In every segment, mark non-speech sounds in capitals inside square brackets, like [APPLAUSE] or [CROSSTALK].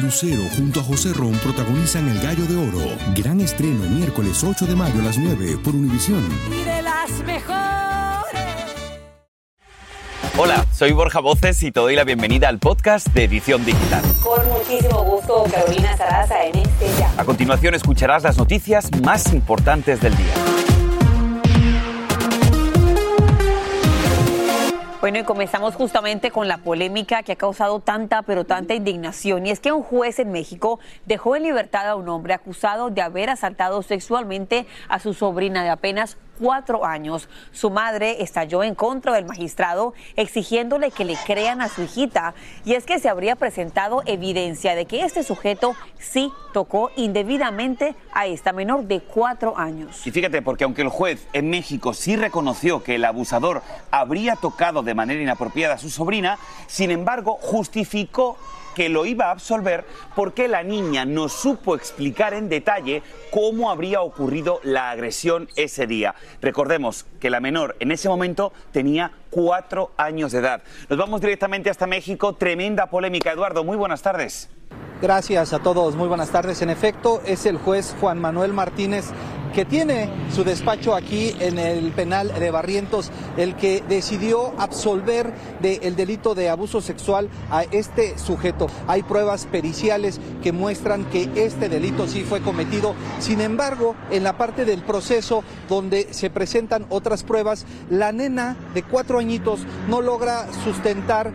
Lucero junto a José Ron protagonizan El Gallo de Oro. Gran estreno miércoles 8 de mayo a las 9 por Univisión. Y de las mejores. Hola, soy Borja Voces y te doy la bienvenida al podcast de Edición Digital. Con muchísimo gusto, Carolina Sarasa en este ya. A continuación escucharás las noticias más importantes del día. Bueno, y comenzamos justamente con la polémica que ha causado tanta, pero tanta indignación. Y es que un juez en México dejó en libertad a un hombre acusado de haber asaltado sexualmente a su sobrina de apenas cuatro años. Su madre estalló en contra del magistrado exigiéndole que le crean a su hijita. Y es que se habría presentado evidencia de que este sujeto sí tocó indebidamente a esta menor de cuatro años. Y fíjate, porque aunque el juez en México sí reconoció que el abusador habría tocado de manera inapropiada a su sobrina, sin embargo justificó que lo iba a absolver porque la niña no supo explicar en detalle cómo habría ocurrido la agresión ese día. Recordemos que la menor en ese momento tenía cuatro años de edad. Nos vamos directamente hasta México. Tremenda polémica. Eduardo, muy buenas tardes. Gracias a todos, muy buenas tardes. En efecto, es el juez Juan Manuel Martínez que tiene su despacho aquí en el penal de Barrientos, el que decidió absolver del delito de abuso sexual a este sujeto. Hay pruebas periciales que muestran que este delito sí fue cometido. Sin embargo, en la parte del proceso donde se presentan otras pruebas, la nena de cuatro añitos no logra sustentar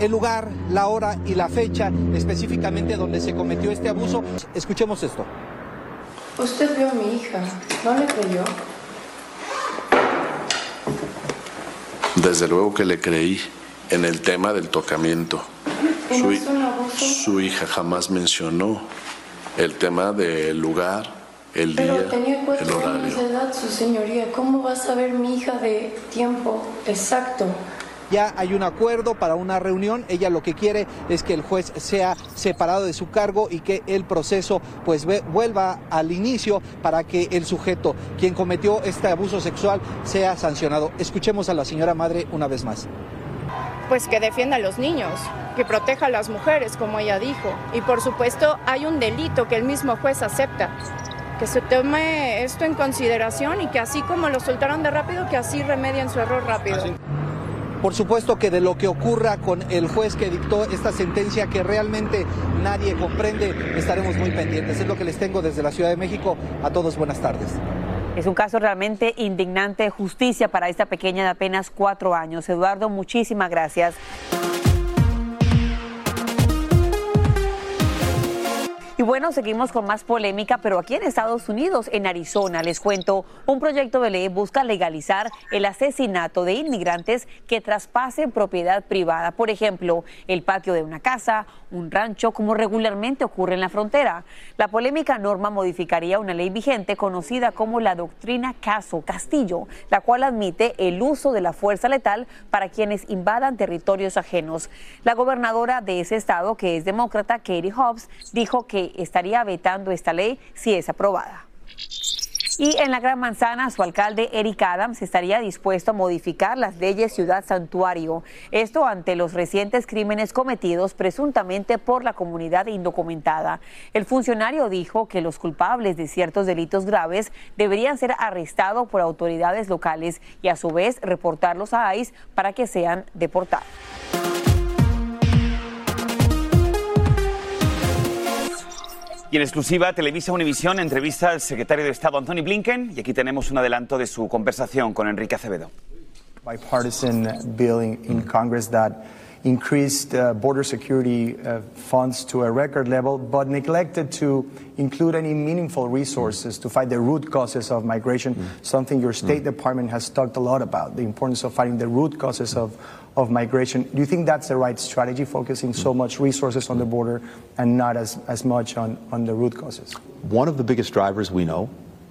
el lugar, la hora y la fecha específicamente donde se cometió este abuso. Escuchemos esto. Usted vio a mi hija, ¿no le creyó? Desde luego que le creí en el tema del tocamiento. ¿Y no Su, su hija jamás mencionó el tema del lugar, el Pero día, tenía el cuatro años horario. de edad, su señoría. ¿Cómo va a saber mi hija de tiempo exacto? Ya hay un acuerdo para una reunión. Ella lo que quiere es que el juez sea separado de su cargo y que el proceso pues ve- vuelva al inicio para que el sujeto, quien cometió este abuso sexual, sea sancionado. Escuchemos a la señora madre una vez más. pues que defienda a los niños, que proteja a las mujeres, como ella dijo. Y por supuesto hay un delito que el mismo juez acepta. Que se tome esto en consideración y que así como lo soltaron de rápido, que así remedien su error rápido. Por supuesto que de lo que ocurra con el juez que dictó esta sentencia que realmente nadie comprende, estaremos muy pendientes. Es lo que les tengo desde la Ciudad de México. A todos buenas tardes. Es un caso realmente indignante, justicia para esta pequeña de apenas cuatro años. Eduardo, muchísimas gracias. Y bueno, seguimos con más polémica, pero aquí en Estados Unidos, en Arizona, les cuento, un proyecto de ley busca legalizar el asesinato de inmigrantes que traspasen propiedad privada. Por ejemplo, el patio de una casa, un rancho, como regularmente ocurre en la frontera. La polémica norma modificaría una ley vigente conocida como la doctrina Caso Castillo, la cual admite el uso de la fuerza letal para quienes invadan territorios ajenos. La gobernadora de ese estado, que es demócrata, Katie Hobbs, dijo que estaría vetando esta ley si es aprobada. Y en la Gran Manzana, su alcalde Eric Adams estaría dispuesto a modificar las leyes Ciudad Santuario. Esto ante los recientes crímenes cometidos presuntamente por la comunidad indocumentada. El funcionario dijo que los culpables de ciertos delitos graves deberían ser arrestados por autoridades locales y a su vez reportarlos a ICE para que sean deportados. Y en exclusiva, Televisa Univisión entrevista al secretario de Estado Anthony Blinken y aquí tenemos un adelanto de su conversación con Enrique Acevedo. bipartisan bill in, Congress that increased uh, border security uh, funds to a record level, but neglected to include any meaningful resources to fight the root causes of migration, something your State Department has talked a lot about, the importance of fighting the root causes of, of migration. Do you think that's the right strategy, focusing so much resources on the border and not as, as much on, on the root causes? One of the biggest drivers we know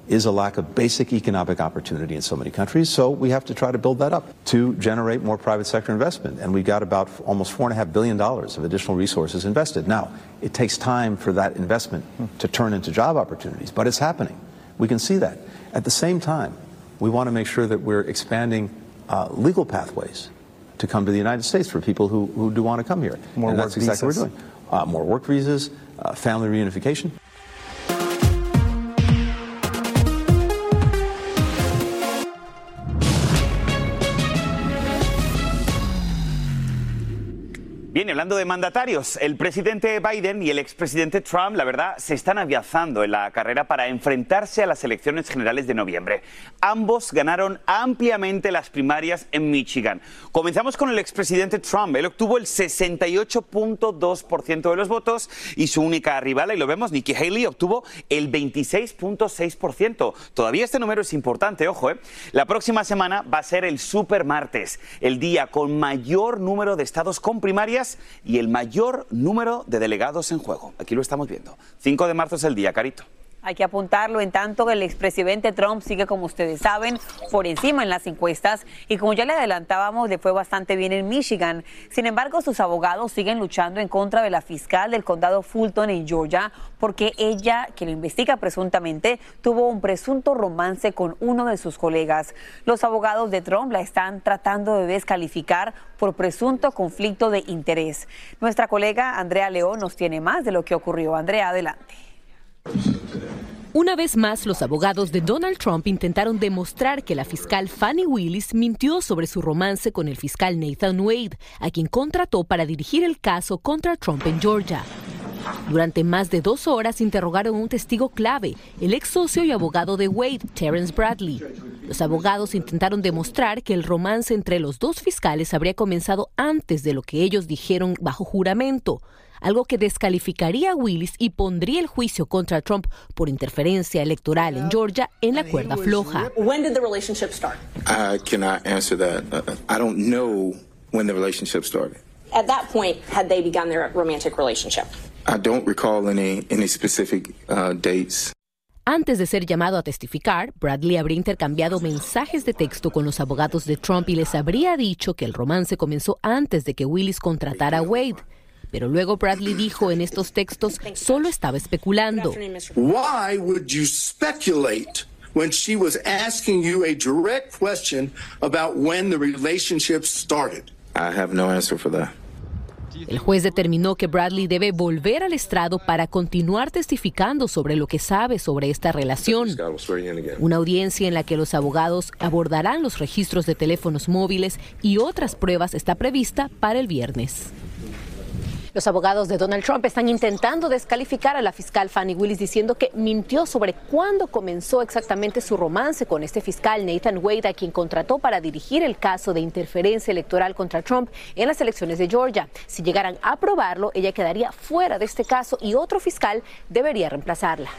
is a lack of basic economic opportunity in so many countries. So we have to try to build that up to generate more private sector investment. And we've got about almost $4.5 billion of additional resources invested. Now, it takes time for that investment to turn into job opportunities, but it's happening. We can see that. At the same time, we want to make sure that we're expanding uh, legal pathways to come to the United States for people who, who do want to come here. More and that's work exactly what visas. we're doing. Uh, more work visas, uh, family reunification. Hablando de mandatarios, el presidente Biden y el expresidente Trump, la verdad, se están aviazando en la carrera para enfrentarse a las elecciones generales de noviembre. Ambos ganaron ampliamente las primarias en Michigan. Comenzamos con el expresidente Trump. Él obtuvo el 68.2% de los votos y su única rival, y lo vemos, Nikki Haley, obtuvo el 26.6%. Todavía este número es importante, ojo, ¿eh? La próxima semana va a ser el super martes, el día con mayor número de estados con primarias y el mayor número de delegados en juego. Aquí lo estamos viendo. 5 de marzo es el día, Carito. Hay que apuntarlo, en tanto que el expresidente Trump sigue, como ustedes saben, por encima en las encuestas y como ya le adelantábamos, le fue bastante bien en Michigan. Sin embargo, sus abogados siguen luchando en contra de la fiscal del condado Fulton en Georgia porque ella, que lo investiga presuntamente, tuvo un presunto romance con uno de sus colegas. Los abogados de Trump la están tratando de descalificar por presunto conflicto de interés. Nuestra colega Andrea León nos tiene más de lo que ocurrió. Andrea, adelante. Una vez más, los abogados de Donald Trump intentaron demostrar que la fiscal Fannie Willis mintió sobre su romance con el fiscal Nathan Wade, a quien contrató para dirigir el caso contra Trump en Georgia. Durante más de dos horas interrogaron a un testigo clave, el ex socio y abogado de Wade, Terrence Bradley. Los abogados intentaron demostrar que el romance entre los dos fiscales habría comenzado antes de lo que ellos dijeron bajo juramento, algo que descalificaría a Willis y pondría el juicio contra Trump por interferencia electoral en Georgia en la cuerda floja. When did the relationship start? I cannot answer that. I don't know when the relationship started. At that point, had they begun their romantic relationship? I don't recall any any specific uh, dates. Antes de ser llamado a testificar, Bradley habría intercambiado mensajes de texto con los abogados de Trump y les habría dicho que el romance comenzó antes de que Willis contratara a Wade. Pero luego Bradley dijo en estos textos solo estaba especulando. Why would you speculate when she was asking you a direct question about when the relationship started? I have no answer for that. El juez determinó que Bradley debe volver al estrado para continuar testificando sobre lo que sabe sobre esta relación. Una audiencia en la que los abogados abordarán los registros de teléfonos móviles y otras pruebas está prevista para el viernes. Los abogados de Donald Trump están intentando descalificar a la fiscal Fannie Willis diciendo que mintió sobre cuándo comenzó exactamente su romance con este fiscal Nathan Wade, a quien contrató para dirigir el caso de interferencia electoral contra Trump en las elecciones de Georgia. Si llegaran a aprobarlo, ella quedaría fuera de este caso y otro fiscal debería reemplazarla.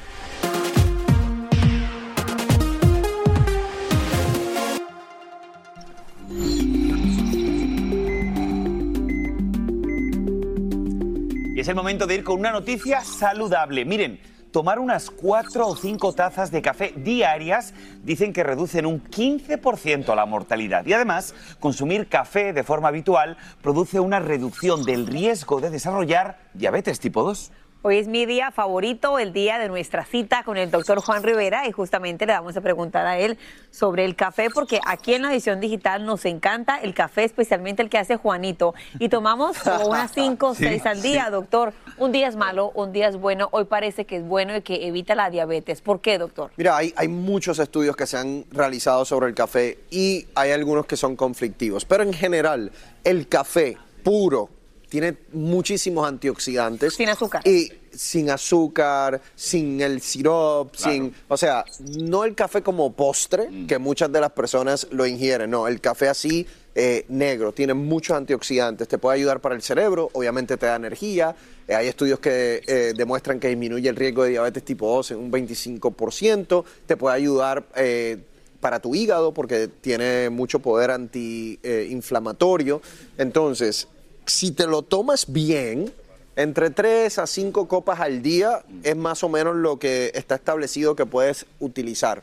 Es el momento de ir con una noticia saludable. Miren, tomar unas cuatro o cinco tazas de café diarias dicen que reducen un 15% la mortalidad. Y además, consumir café de forma habitual produce una reducción del riesgo de desarrollar diabetes tipo 2. Hoy es mi día favorito, el día de nuestra cita con el doctor Juan Rivera y justamente le vamos a preguntar a él sobre el café porque aquí en la edición digital nos encanta el café, especialmente el que hace Juanito y tomamos como unas [LAUGHS] 5 o Sí, 6 al día, doctor. Un día es malo, un día es bueno, hoy parece que es bueno y que evita la diabetes. ¿Por qué, doctor? Mira, hay, hay muchos estudios que se han realizado sobre el café y hay algunos que son conflictivos, pero en general el café puro tiene muchísimos antioxidantes. Sin azúcar. Y sin azúcar, sin el sirop, sin... O sea, no el café como postre, que muchas de las personas lo ingieren, no, el café así eh, negro. Tiene muchos antioxidantes. Te puede ayudar para el cerebro, obviamente te da energía. Eh, hay estudios que eh, demuestran que disminuye el riesgo de diabetes tipo 2 en un 25%. Te puede ayudar eh, para tu hígado porque tiene mucho poder antiinflamatorio. Entonces, si te lo tomas bien, entre 3 a 5 copas al día es más o menos lo que está establecido que puedes utilizar.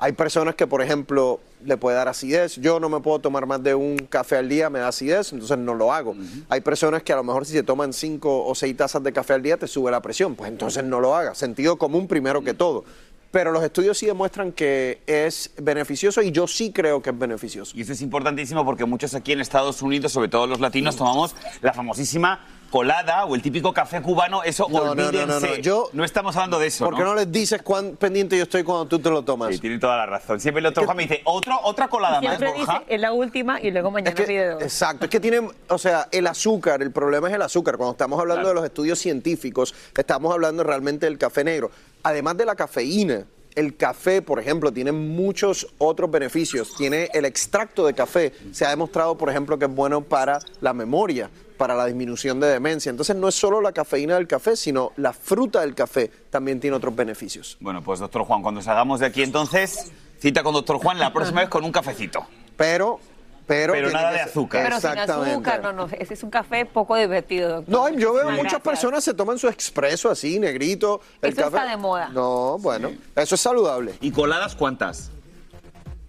Hay personas que, por ejemplo, le puede dar acidez. Yo no me puedo tomar más de un café al día, me da acidez, entonces no lo hago. Hay personas que a lo mejor si se toman 5 o 6 tazas de café al día te sube la presión, pues entonces no lo hagas. Sentido común primero que todo. Pero los estudios sí demuestran que es beneficioso y yo sí creo que es beneficioso. Y eso es importantísimo porque muchos aquí en Estados Unidos, sobre todo los latinos, tomamos la famosísima colada o el típico café cubano. Eso No, no, no, olvídense. no, no. Yo- no estamos hablando de eso. ¿Por qué no les dices cuán pendiente yo estoy cuando tú te lo tomas? Sí, tiene toda la razón. Siempre el otro Juan me dice, ¿Otro, otra colada más, Siempre dice, Borja. es la última y luego mañana pide dos. Exacto, es que tienen, o sea, el azúcar, el problema es el azúcar. Cuando estamos hablando de los estudios científicos, estamos hablando realmente del café negro. Además de la cafeína, el café, por ejemplo, tiene muchos otros beneficios. Tiene el extracto de café. Se ha demostrado, por ejemplo, que es bueno para la memoria, para la disminución de demencia. Entonces no es solo la cafeína del café, sino la fruta del café también tiene otros beneficios. Bueno, pues doctor Juan, cuando salgamos de aquí entonces, cita con doctor Juan la próxima vez con un cafecito. Pero, pero, Pero nada de azúcar. Pero sin Exactamente. azúcar, no, no, ese es un café poco divertido, doctor. No, yo veo Muchísimas muchas gracias. personas se toman su expreso así, negrito. El Eso está de moda. No, bueno, eso es saludable. ¿Y coladas cuántas?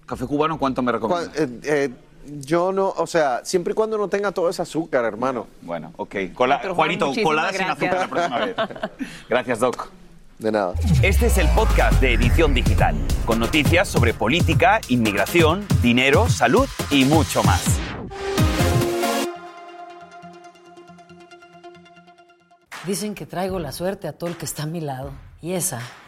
¿Café cubano cuánto me recomiendas? Eh, eh, yo no, o sea, siempre y cuando no tenga todo ese azúcar, hermano. Bueno, ok. Cola- Juanito, colada sin gracias. azúcar la próxima vez. [LAUGHS] Gracias, Doc. De nada. Este es el podcast de Edición Digital, con noticias sobre política, inmigración, dinero, salud y mucho más. Dicen que traigo la suerte a todo el que está a mi lado. Y esa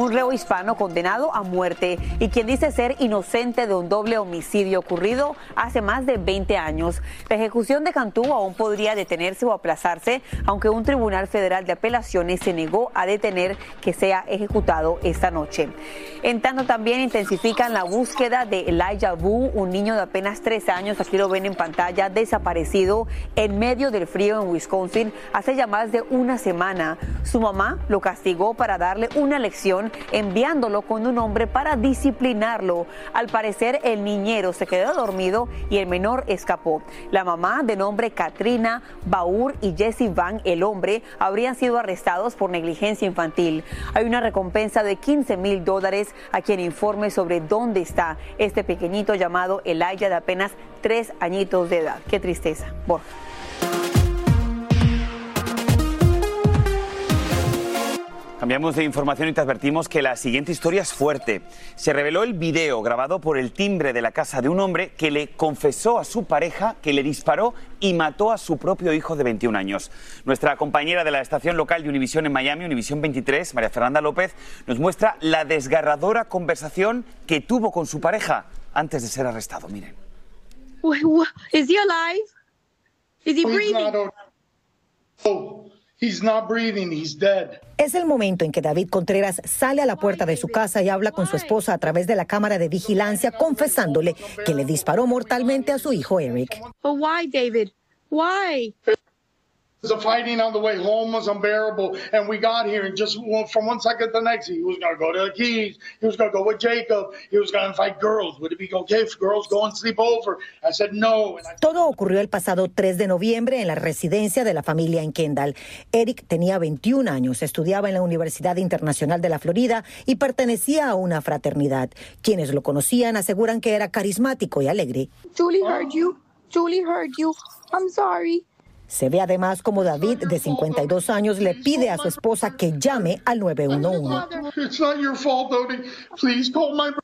Un reo hispano condenado a muerte y quien dice ser inocente de un doble homicidio ocurrido hace más de 20 años. La ejecución de Cantú aún podría detenerse o aplazarse, aunque un tribunal federal de apelaciones se negó a detener que sea ejecutado esta noche. En tanto, también intensifican la búsqueda de Elijah Wu, un niño de apenas tres años, aquí lo ven en pantalla, desaparecido en medio del frío en Wisconsin hace ya más de una semana. Su mamá lo castigó para darle una lección enviándolo con un hombre para disciplinarlo. Al parecer el niñero se quedó dormido y el menor escapó. La mamá de nombre Katrina Baur y Jesse Van, el hombre, habrían sido arrestados por negligencia infantil. Hay una recompensa de 15 mil dólares a quien informe sobre dónde está este pequeñito llamado Elijah de apenas tres añitos de edad. Qué tristeza. Borja. Cambiamos de información y te advertimos que la siguiente historia es fuerte. Se reveló el video grabado por el timbre de la casa de un hombre que le confesó a su pareja que le disparó y mató a su propio hijo de 21 años. Nuestra compañera de la estación local de Univisión en Miami, Univisión 23, María Fernanda López, nos muestra la desgarradora conversación que tuvo con su pareja antes de ser arrestado. Miren. Wait, what? Is he alive? Is he breathing? Oh, he's not breathing. He's dead. Es el momento en que David Contreras sale a la puerta de su casa y habla con su esposa a través de la cámara de vigilancia, confesándole que le disparó mortalmente a su hijo Eric. But why, David? Why? The fighting on the way home was unbearable, and we got here, and just from one second to the next, he was going to go to the Keys. He was going to go with Jacob. He was going to fight girls. Would it be okay if girls go and sleep over? I said no. And I Todo ocurrió el pasado 3 de noviembre en la residencia de la familia en Kendall. Eric tenía 21 años, estudiaba en la Universidad Internacional de la Florida y pertenecía a una fraternidad. Quienes lo conocían aseguran que era carismático y alegre. Julie heard you. Julie heard you. I'm sorry. Se ve además como David, de 52 años, le pide a su esposa que llame al 911. It's not your fault, Odie. Please call my brother.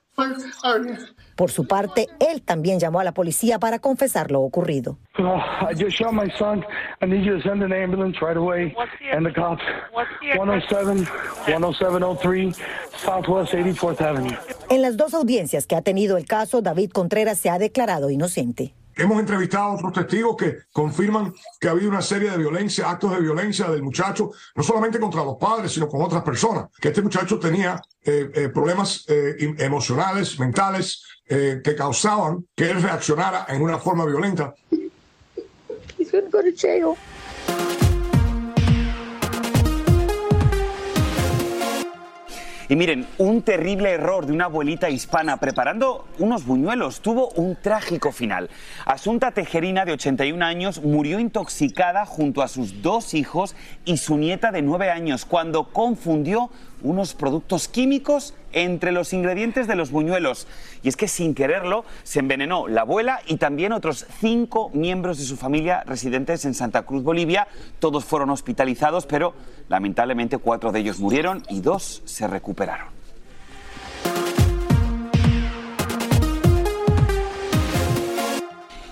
I- Por su parte, él también llamó a la policía para confesar lo ocurrido. Oh, I just shot my son. I need you to send an ambulance right away. And the cops. 107, 10703, Southwest 84th Avenue. En las dos audiencias que ha tenido el caso, David Contreras se ha declarado inocente. Hemos entrevistado a otros testigos que confirman que ha habido una serie de violencia, actos de violencia del muchacho, no solamente contra los padres, sino con otras personas. Que este muchacho tenía eh, eh, problemas eh, em- emocionales, mentales, eh, que causaban que él reaccionara en una forma violenta. Y miren, un terrible error de una abuelita hispana preparando unos buñuelos tuvo un trágico final. Asunta Tejerina, de 81 años, murió intoxicada junto a sus dos hijos y su nieta de 9 años cuando confundió unos productos químicos entre los ingredientes de los buñuelos. Y es que sin quererlo se envenenó la abuela y también otros cinco miembros de su familia residentes en Santa Cruz, Bolivia. Todos fueron hospitalizados, pero lamentablemente cuatro de ellos murieron y dos se recuperaron.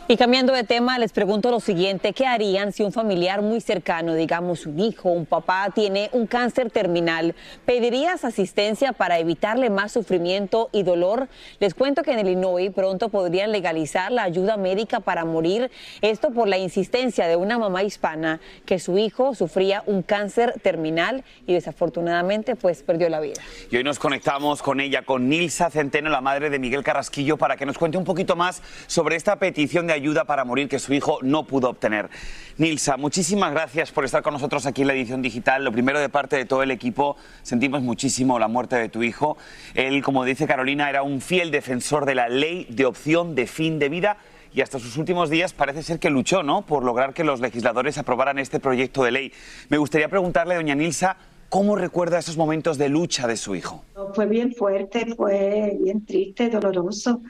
Y cambiando de tema, les pregunto lo siguiente, ¿qué harían si un familiar muy cercano, digamos un hijo, un papá, tiene un cáncer terminal? ¿Pedirías asistencia para evitarle más sufrimiento y dolor? Les cuento que en Illinois pronto podrían legalizar la ayuda médica para morir, esto por la insistencia de una mamá hispana que su hijo sufría un cáncer terminal y desafortunadamente pues perdió la vida. Y hoy nos conectamos con ella, con Nilsa Centeno, la madre de Miguel Carrasquillo, para que nos cuente un poquito más sobre esta petición de ayuda para morir que su hijo no pudo obtener. Nilsa, muchísimas gracias por estar con nosotros aquí en la edición digital. Lo primero de parte de todo el equipo, sentimos muchísimo la muerte de tu hijo. Él, como dice Carolina, era un fiel defensor de la ley de opción de fin de vida y hasta sus últimos días parece ser que luchó, ¿no?, por lograr que los legisladores aprobaran este proyecto de ley. Me gustaría preguntarle, doña Nilsa, ¿cómo recuerda esos momentos de lucha de su hijo? Fue bien fuerte, fue bien triste, doloroso.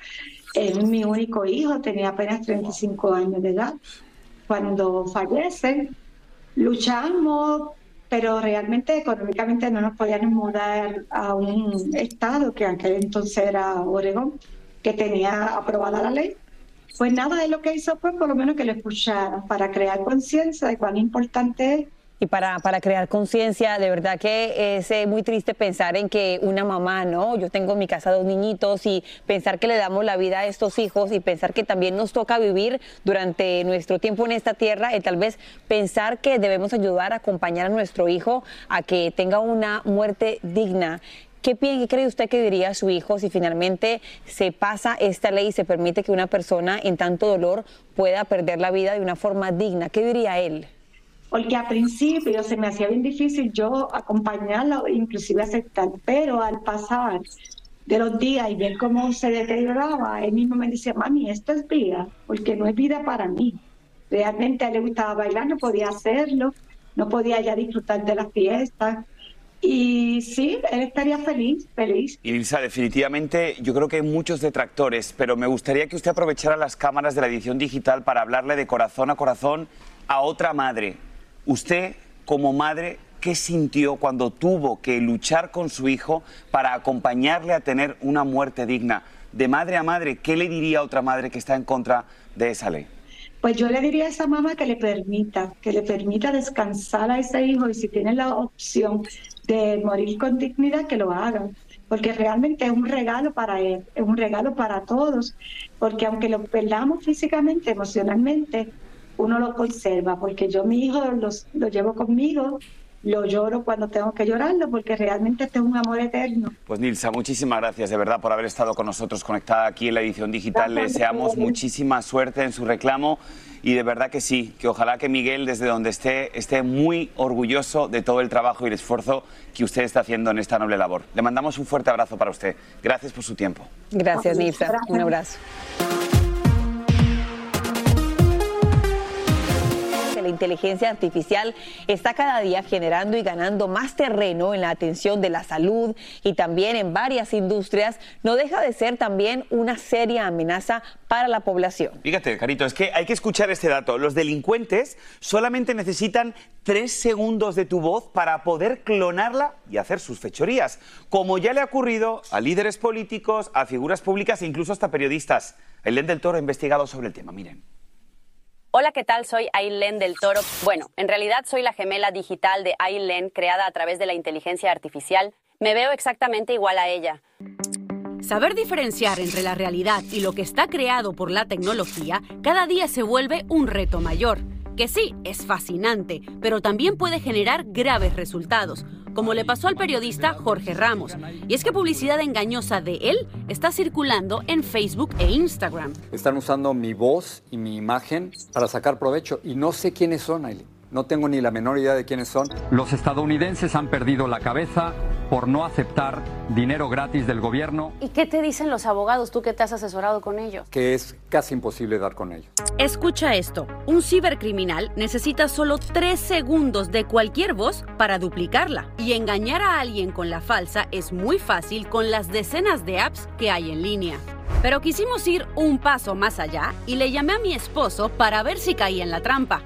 Es mi único hijo, tenía apenas 35 años de edad. Cuando fallece, luchamos, pero realmente económicamente no nos podíamos mudar a un estado que aquel entonces era Oregón, que tenía aprobada la ley. Pues nada, de lo que hizo fue por lo menos que lo escuchara para crear conciencia de cuán importante es Y para, para crear conciencia, de verdad que es eh, muy triste pensar en que una mamá, ¿no? Yo tengo en mi casa dos niñitos y pensar que le damos la vida a estos hijos y pensar que también nos toca vivir durante nuestro tiempo en esta tierra y tal vez pensar que debemos ayudar a acompañar a nuestro hijo a que tenga una muerte digna. ¿Qué, qué cree usted que diría su hijo si finalmente se pasa esta ley y se permite que una persona en tanto dolor pueda perder la vida de una forma digna? ¿Qué diría él? Porque al principio se me hacía bien difícil yo acompañarlo, inclusive aceptar, pero al pasar de los días y ver cómo se deterioraba, él mismo me decía, mami, esto es vida, porque no es vida para mí. Realmente a él le gustaba bailar, no podía hacerlo, no podía ya disfrutar de las fiestas. Y sí, él estaría feliz, feliz. Y Lisa, definitivamente yo creo que hay muchos detractores, pero me gustaría que usted aprovechara las cámaras de la edición digital para hablarle de corazón a corazón a otra madre. Usted, como madre, ¿qué sintió cuando tuvo que luchar con su hijo para acompañarle a tener una muerte digna? De madre a madre, ¿qué le diría a otra madre que está en contra de esa ley? Pues yo le diría a esa mamá que le permita, que le permita descansar a ese hijo y si tiene la opción de morir con dignidad, que lo haga, porque realmente es un regalo para él, es un regalo para todos, porque aunque lo perdamos físicamente, emocionalmente, uno lo conserva, porque yo mi hijo los- lo llevo conmigo, lo lloro cuando tengo que llorarlo, porque realmente este es un amor eterno. Pues Nilsa, muchísimas gracias de verdad por haber estado con nosotros conectada aquí en la edición digital. Le deseamos muchísima suerte en su reclamo y de verdad que sí, que ojalá que Miguel desde donde esté esté muy orgulloso de todo el trabajo y el esfuerzo que usted está haciendo en esta noble labor. Le mandamos un fuerte abrazo para usted. Gracias por su tiempo. Gracias, Nilsa. Un abrazo. El inteligencia artificial está cada día generando y ganando más terreno en la atención de la salud y también en varias industrias, no deja de ser también una seria amenaza para la población. Fíjate, Carito, es que hay que escuchar este dato. Los delincuentes solamente necesitan tres segundos de tu voz para poder clonarla y hacer sus fechorías, como ya le ha ocurrido a líderes políticos, a figuras públicas e incluso hasta periodistas. El del Toro ha investigado sobre el tema, miren. Hola, ¿qué tal? Soy Aileen del Toro. Bueno, en realidad soy la gemela digital de Aileen, creada a través de la inteligencia artificial. Me veo exactamente igual a ella. Saber diferenciar entre la realidad y lo que está creado por la tecnología cada día se vuelve un reto mayor, que sí, es fascinante, pero también puede generar graves resultados, como le pasó al periodista Jorge Ramos. Y es que publicidad engañosa de él está circulando en Facebook e Instagram. Están usando mi voz y mi imagen para sacar provecho y no sé quiénes son, Aileen. No tengo ni la menor idea de quiénes son. Los estadounidenses han perdido la cabeza por no aceptar dinero gratis del gobierno. ¿Y qué te dicen los abogados, tú que te has asesorado con ellos? Que es casi imposible dar con ellos. Escucha esto, un cibercriminal necesita solo tres segundos de cualquier voz para duplicarla. Y engañar a alguien con la falsa es muy fácil con las decenas de apps que hay en línea. Pero quisimos ir un paso más allá y le llamé a mi esposo para ver si caía en la trampa.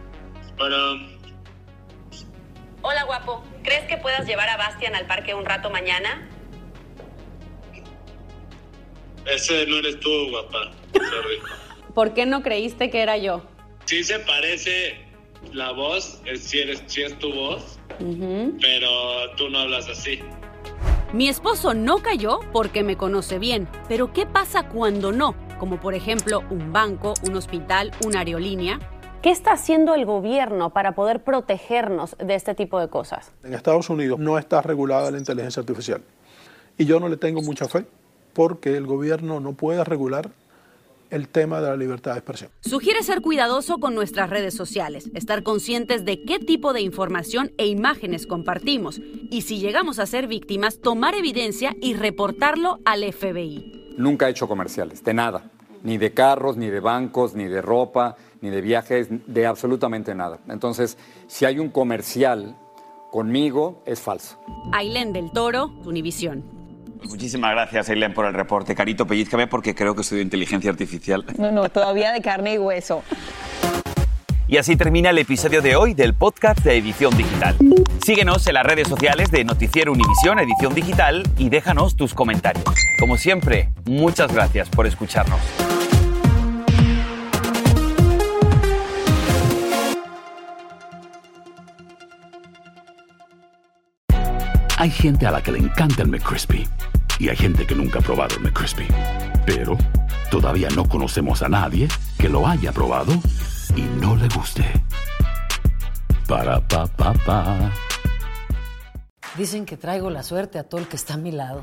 Hola, guapo. ¿Crees que puedas llevar a Bastian al parque un rato mañana? Ese no eres tú, guapa. [LAUGHS] ¿Por qué no creíste que era yo? Sí se parece la voz, si, eres, si es tu voz, pero tú no hablas así. Mi esposo no cayó porque me conoce bien, pero ¿qué pasa cuando no? Como por ejemplo un banco, un hospital, una aerolínea. ¿Qué está haciendo el gobierno para poder protegernos de este tipo de cosas? En Estados Unidos no está regulada la inteligencia artificial y yo no le tengo mucha fe porque el gobierno no puede regular el tema de la libertad de expresión. Sugiere ser cuidadoso con nuestras redes sociales, estar conscientes de qué tipo de información e imágenes compartimos y si llegamos a ser víctimas, tomar evidencia y reportarlo al FBI. Nunca he hecho comerciales, de nada, ni de carros, ni de bancos, ni de ropa ni de viajes, de absolutamente nada. Entonces, si hay un comercial conmigo, es falso. Ailén del Toro, Univisión. Muchísimas gracias, Ailén, por el reporte. Carito, pellizcame porque creo que estudio inteligencia artificial. No, no, todavía de carne y hueso. Y así termina el episodio de hoy del podcast de Edición Digital. Síguenos en las redes sociales de Noticiero Univisión Edición Digital y déjanos tus comentarios. Como siempre, muchas gracias por escucharnos. Hay gente a la que le encanta el McCrispy y hay gente que nunca ha probado el McCrispy. Pero todavía no conocemos a nadie que lo haya probado y no le guste. Para pa pa pa. Dicen que traigo la suerte a todo el que está a mi lado